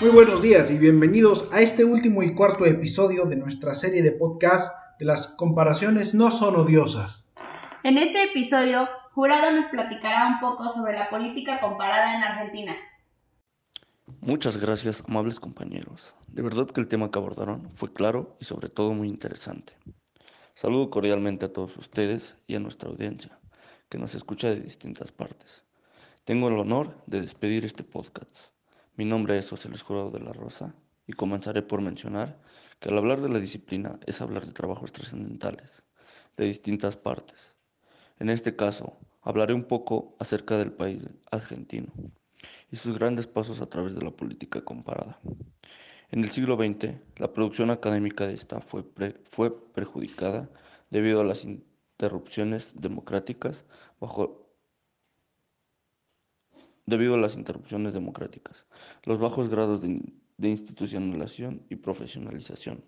Muy buenos días y bienvenidos a este último y cuarto episodio de nuestra serie de podcast de las comparaciones no son odiosas. En este episodio, Jurado nos platicará un poco sobre la política comparada en Argentina. Muchas gracias, amables compañeros. De verdad que el tema que abordaron fue claro y sobre todo muy interesante. Saludo cordialmente a todos ustedes y a nuestra audiencia, que nos escucha de distintas partes. Tengo el honor de despedir este podcast. Mi nombre es José Luis Jurado de la Rosa y comenzaré por mencionar que al hablar de la disciplina es hablar de trabajos trascendentales, de distintas partes. En este caso, hablaré un poco acerca del país argentino y sus grandes pasos a través de la política comparada. En el siglo XX, la producción académica de esta fue, fue perjudicada debido a las interrupciones democráticas bajo debido a las interrupciones democráticas, los bajos grados de, de institucionalización y profesionalización.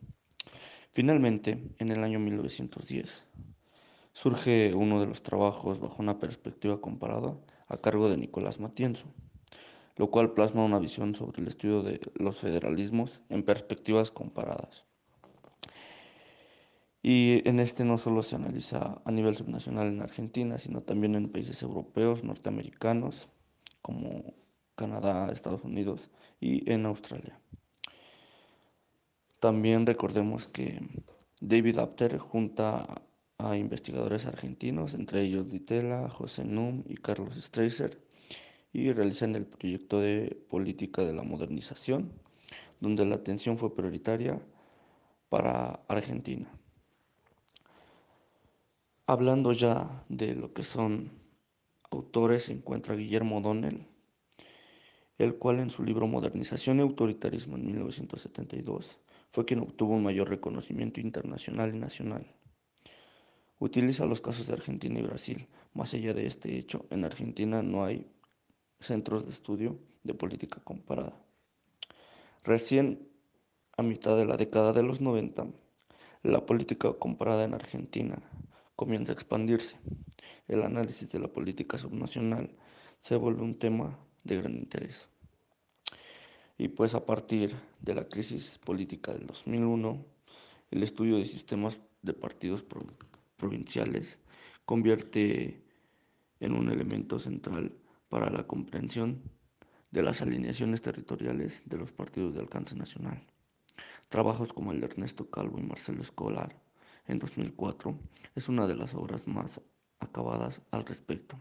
Finalmente, en el año 1910, surge uno de los trabajos bajo una perspectiva comparada a cargo de Nicolás Matienzo, lo cual plasma una visión sobre el estudio de los federalismos en perspectivas comparadas. Y en este no solo se analiza a nivel subnacional en Argentina, sino también en países europeos, norteamericanos, como Canadá, Estados Unidos y en Australia. También recordemos que David Apter junta a investigadores argentinos, entre ellos Ditela, José Num y Carlos Streiser, y realizan el proyecto de política de la modernización, donde la atención fue prioritaria para Argentina. Hablando ya de lo que son autores, se encuentra Guillermo O'Donnell, el cual en su libro Modernización y Autoritarismo en 1972 fue quien obtuvo un mayor reconocimiento internacional y nacional. Utiliza los casos de Argentina y Brasil. Más allá de este hecho, en Argentina no hay centros de estudio de política comparada. Recién a mitad de la década de los 90, la política comparada en Argentina comienza a expandirse. El análisis de la política subnacional se vuelve un tema de gran interés. Y pues a partir de la crisis política del 2001, el estudio de sistemas de partidos provinciales convierte en un elemento central para la comprensión de las alineaciones territoriales de los partidos de alcance nacional. Trabajos como el de Ernesto Calvo y Marcelo Escolar en 2004 es una de las obras más acabadas al respecto.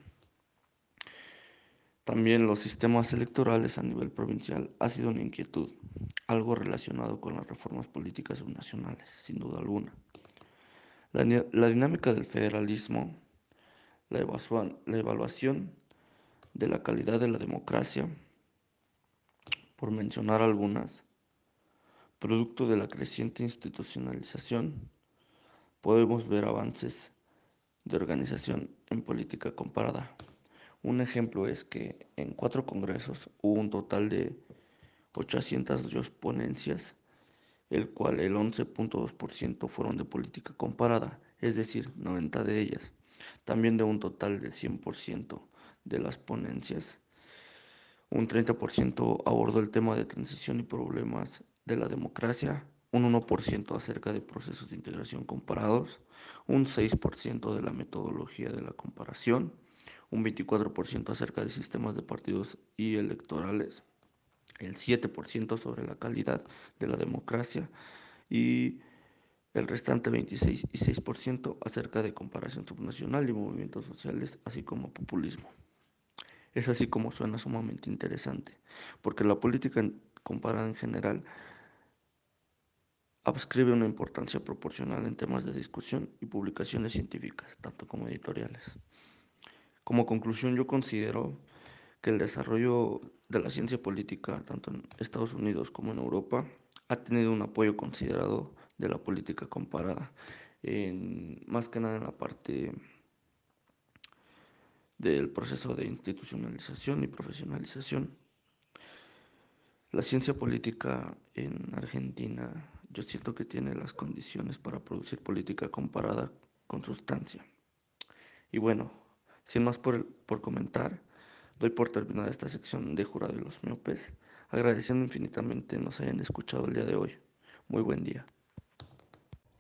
También los sistemas electorales a nivel provincial ha sido una inquietud, algo relacionado con las reformas políticas subnacionales, sin duda alguna. La, dinámica del federalismo, la evaluación, la evaluación de la calidad de la democracia, por mencionar algunas, producto de la creciente institucionalización, podemos ver avances de organización en política comparada. Un ejemplo es que en cuatro congresos hubo un total de 802 ponencias, el cual el 11.2% fueron de política comparada, es decir, 90 de ellas. También de un total de 100% de las ponencias. Un 30% abordó el tema de transición y problemas de la democracia, un 1% acerca de procesos de integración comparados, un 6% de la metodología de la comparación, un 24% acerca de sistemas de partidos y electorales, el 7% sobre la calidad de la democracia y el restante 26 y 6% acerca de comparación subnacional y movimientos sociales, así como populismo. Es así como suena sumamente interesante, porque la política comparada en general adscribe una importancia proporcional en temas de discusión y publicaciones científicas, tanto como editoriales. Como conclusión, yo considero que el desarrollo de la ciencia política, tanto en Estados Unidos como en Europa, ha tenido un apoyo considerado de la política comparada, en, más que nada en la parte del proceso de institucionalización y profesionalización. La ciencia política en Argentina yo siento que tiene las condiciones para producir política comparada con sustancia. Y bueno, sin más por, por comentar, Doy por terminada esta sección de Jurado de los Miopes, agradeciendo infinitamente nos hayan escuchado el día de hoy. Muy buen día.